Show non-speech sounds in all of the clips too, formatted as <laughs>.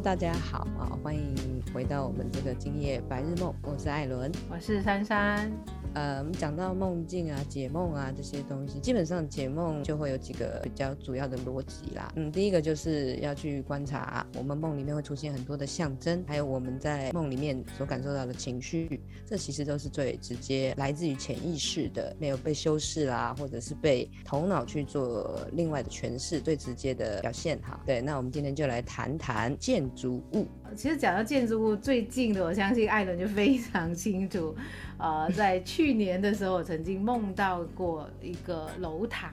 大家好，回到我们这个今夜白日梦，我是艾伦，我是珊珊。呃，我们讲到梦境啊、解梦啊这些东西，基本上解梦就会有几个比较主要的逻辑啦。嗯，第一个就是要去观察我们梦里面会出现很多的象征，还有我们在梦里面所感受到的情绪，这其实都是最直接来自于潜意识的，没有被修饰啦，或者是被头脑去做另外的诠释，最直接的表现哈。对，那我们今天就来谈谈建筑物。其实讲到建筑物，最近的我相信艾伦就非常清楚。呃，在去年的时候，我曾经梦到过一个楼塔，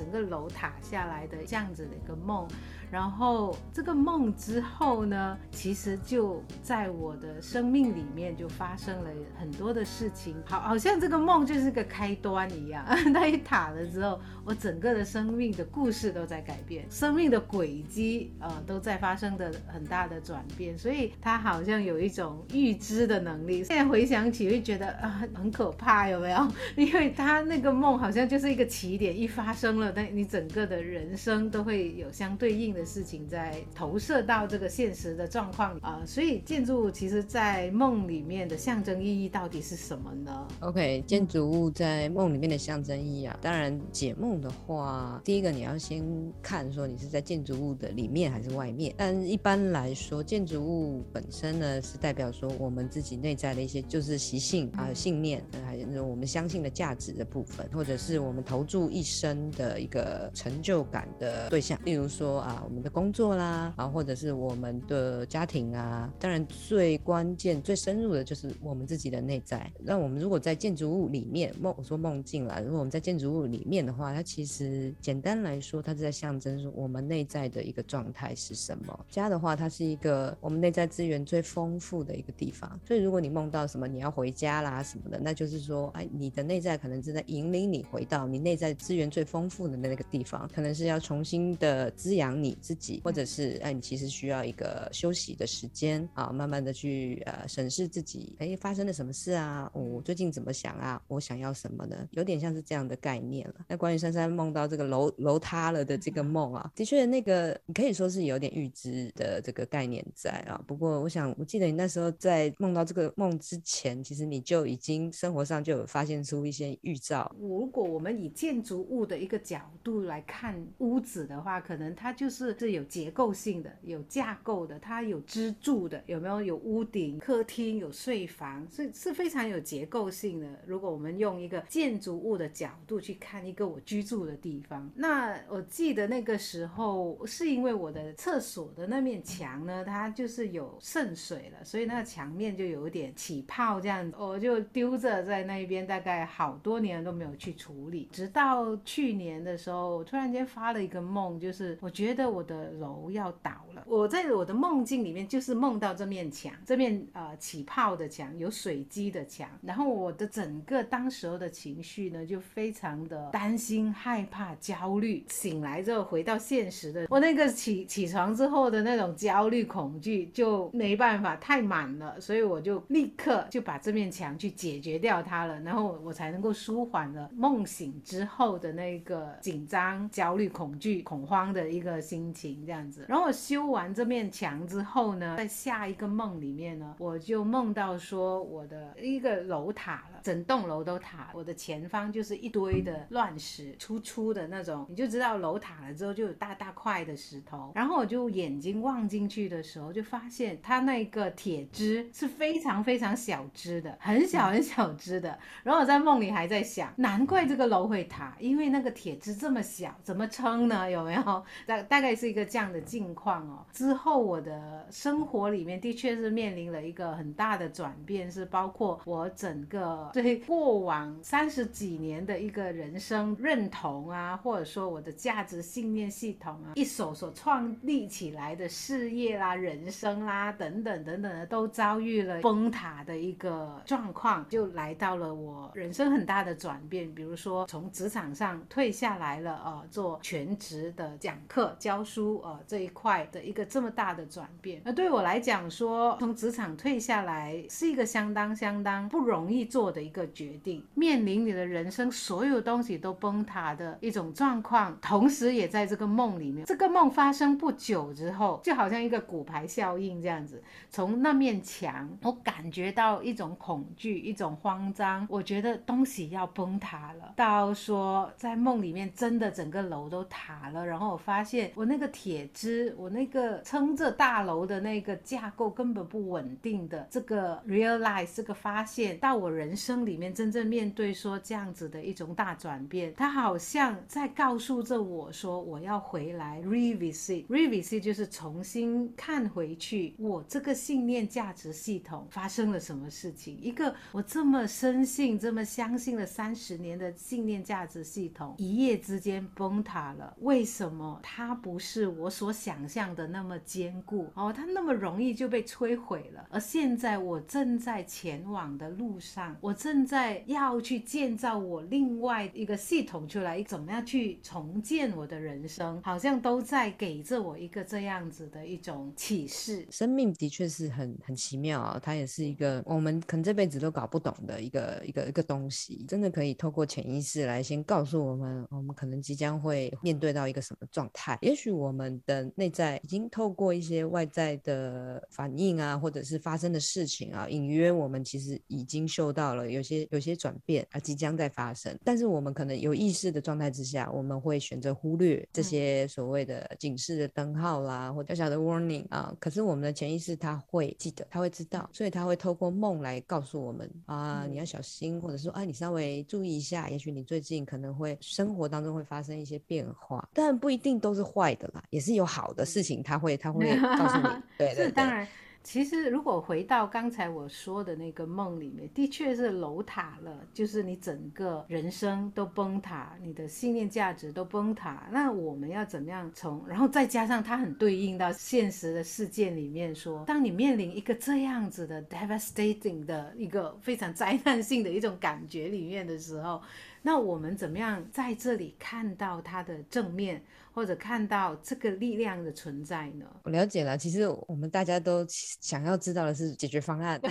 整个楼塔下来的这样子的一个梦。然后这个梦之后呢，其实就在我的生命里面就发生了很多的事情，好，好像这个梦就是个开端一样。<laughs> 它一塔了之后，我整个的生命的故事都在改变，生命的轨迹呃都在发生的很大的转变，所以它好像有一种预知的能力。现在回想起会觉得啊很可怕，有没有？<laughs> 因为它那个梦好像就是一个起点，一发生了，那你整个的人生都会有相对应的。的事情在投射到这个现实的状况啊、呃，所以建筑物其实在梦里面的象征意义到底是什么呢？OK，建筑物在梦里面的象征意义啊，当然解梦的话，第一个你要先看说你是在建筑物的里面还是外面。但一般来说，建筑物本身呢是代表说我们自己内在的一些就是习性啊、信念，还有我们相信的价值的部分，或者是我们投注一生的一个成就感的对象，例如说啊。我们的工作啦，啊，或者是我们的家庭啊，当然最关键、最深入的就是我们自己的内在。那我们如果在建筑物里面梦，我说梦境啦，如果我们在建筑物里面的话，它其实简单来说，它是在象征说我们内在的一个状态是什么。家的话，它是一个我们内在资源最丰富的一个地方。所以如果你梦到什么你要回家啦什么的，那就是说，哎，你的内在可能正在引领你回到你内在资源最丰富的那个地方，可能是要重新的滋养你。自己，或者是哎，你其实需要一个休息的时间啊，慢慢的去呃审视自己，哎，发生了什么事啊？我、最近怎么想啊？我想要什么呢？有点像是这样的概念了。那关于珊珊梦到这个楼楼塌了的这个梦啊，的确那个你可以说是有点预知的这个概念在啊。不过我想，我记得你那时候在梦到这个梦之前，其实你就已经生活上就有发现出一些预兆。如果我们以建筑物的一个角度来看屋子的话，可能它就是。是有结构性的，有架构的，它有支柱的，有没有？有屋顶、客厅、有睡房，是是非常有结构性的。如果我们用一个建筑物的角度去看一个我居住的地方，那我记得那个时候是因为我的厕所的那面墙呢，它就是有渗水了，所以那个墙面就有点起泡这样子，我就丢着在那边，大概好多年都没有去处理，直到去年的时候，我突然间发了一个梦，就是我觉得我。的楼要倒了，我在我的梦境里面就是梦到这面墙，这面呃起泡的墙，有水积的墙，然后我的整个当时候的情绪呢就非常的担心、害怕、焦虑。醒来之后回到现实的，我那个起起床之后的那种焦虑、恐惧就没办法太满了，所以我就立刻就把这面墙去解决掉它了，然后我才能够舒缓了梦醒之后的那个紧张、焦虑、恐惧、恐慌的一个心情这样子，然后我修完这面墙之后呢，在下一个梦里面呢，我就梦到说我的一个楼塌了，整栋楼都塌，我的前方就是一堆的乱石，粗粗的那种，你就知道楼塌了之后就有大大块的石头。然后我就眼睛望进去的时候，就发现它那个铁枝是非常非常小枝的，很小很小枝的。然后我在梦里还在想，难怪这个楼会塌，因为那个铁枝这么小，怎么撑呢？有没有？大大概是一个这样的境况哦。之后我的生活里面的确是面临了一个很大的转变，是包括我整个对过往三十几年的一个人生认同啊，或者说我的价值信念系统啊，一手所创立起来的事业啦、人生啦等等等等的，都遭遇了崩塌的一个状况，就来到了我人生很大的转变。比如说从职场上退下下来了，呃，做全职的讲课。教书呃这一块的一个这么大的转变。那对我来讲说，从职场退下来是一个相当相当不容易做的一个决定，面临你的人生所有东西都崩塌的一种状况，同时也在这个梦里面。这个梦发生不久之后，就好像一个骨牌效应这样子，从那面墙，我感觉到一种恐惧，一种慌张，我觉得东西要崩塌了。到说在梦里面真的整个楼都塌了，然后我发现我那个铁枝，我那个撑着大楼的那个架构根本不稳定的这个 realize 这个发现，到我人生里面真正面对说这样子的一种大转变，它好像在告诉着我说我要回来 revisit revisit 就是重新看回去我这个信念价值系统发生了什么事情，一个我这么深信这么相信了三十年的信念价值系统一夜之间崩塌了，为什么它不是我所想象的那么坚固哦？它那么容易就被摧毁了。而现在我正在前往的路上，我正在要去建造我另外一个系统出来，怎么样去重建我的人生，好像都在给着我一个这样子的一种启示。生命的确是很很奇妙啊，它也是一个我们可能这辈子都搞不懂的一个一个一个东西，真的可以透过潜意识来先告诉我们，我们可能即将会面对到一个什么状态。也许我们的内在已经透过一些外在的反应啊，或者是发生的事情啊，隐约我们其实已经嗅到了有些有些转变啊，即将在发生。但是我们可能有意识的状态之下，我们会选择忽略这些所谓的警示的灯号啦，或小小的 warning 啊。可是我们的潜意识它会记得，它会知道，所以它会透过梦来告诉我们啊，你要小心，或者说啊，你稍微注意一下，也许你最近可能会生活当中会发生一些变化，但不一定都是坏的啦，也是有好的事情，他会他会 <laughs> 告诉你，对对对。是当然。其实，如果回到刚才我说的那个梦里面，的确是楼塌了，就是你整个人生都崩塌，你的信念价值都崩塌。那我们要怎么样从？然后再加上它很对应到现实的世界里面说，当你面临一个这样子的 devastating 的一个非常灾难性的一种感觉里面的时候，那我们怎么样在这里看到它的正面？或者看到这个力量的存在呢？我了解了。其实我们大家都想要知道的是解决方案。<laughs> 对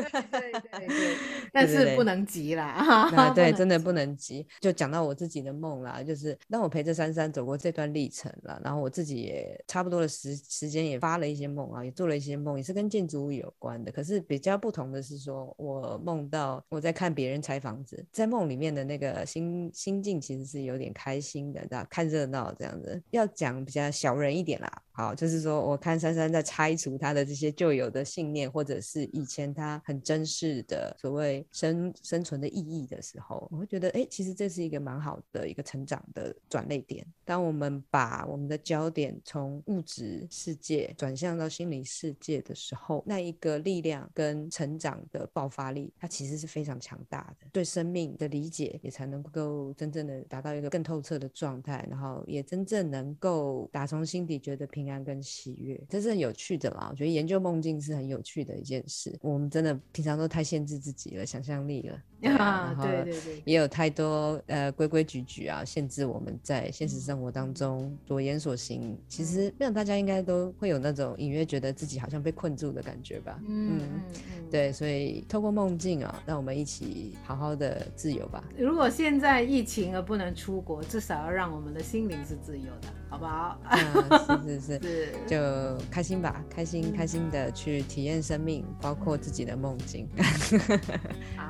对对 <laughs> 但是不能急啦。啊，对，<laughs> 真的不能急。就讲到我自己的梦啦，就是当我陪着珊珊走过这段历程了，然后我自己也差不多的时时间也发了一些梦啊，也做了一些梦，也是跟建筑物有关的。可是比较不同的是说，我梦到我在看别人拆房子，在梦里面的那个呃心心境其实是有点开心的，知道看热闹这样子。要讲比较小人一点啦，好，就是说我看珊珊在拆除她的这些旧有的信念，或者是以前她很珍视的所谓生生存的意义的时候，我会觉得，哎，其实这是一个蛮好的一个成长的转捩点。当我们把我们的焦点从物质世界转向到心理世界的时候，那一个力量跟成长的爆发力，它其实是非常强大的，对生命的理解也才能够真正的达到一个更透彻的状态，然后也。真正能够打从心底觉得平跟喜悦，这是很有趣的啦。我觉得研究梦境是很有趣的一件事。我们真的平常都太限制自己了，想象力了。啊，对对对，也有太多呃规规矩矩啊，限制我们在现实生活当中所言所行。嗯、其实，让大家应该都会有那种隐约觉得自己好像被困住的感觉吧。嗯，嗯对，所以透过梦境啊，让我们一起好好的自由吧。如果现在疫情而不能出国，至少要让我们的心灵是自由的，好不好？嗯、是是是，是就开心吧，开心开心的去体验生命，包括自己的梦境。<laughs>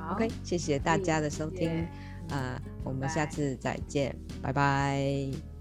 好，OK，谢谢大家的收听，啊、呃，我们下次再见，拜拜。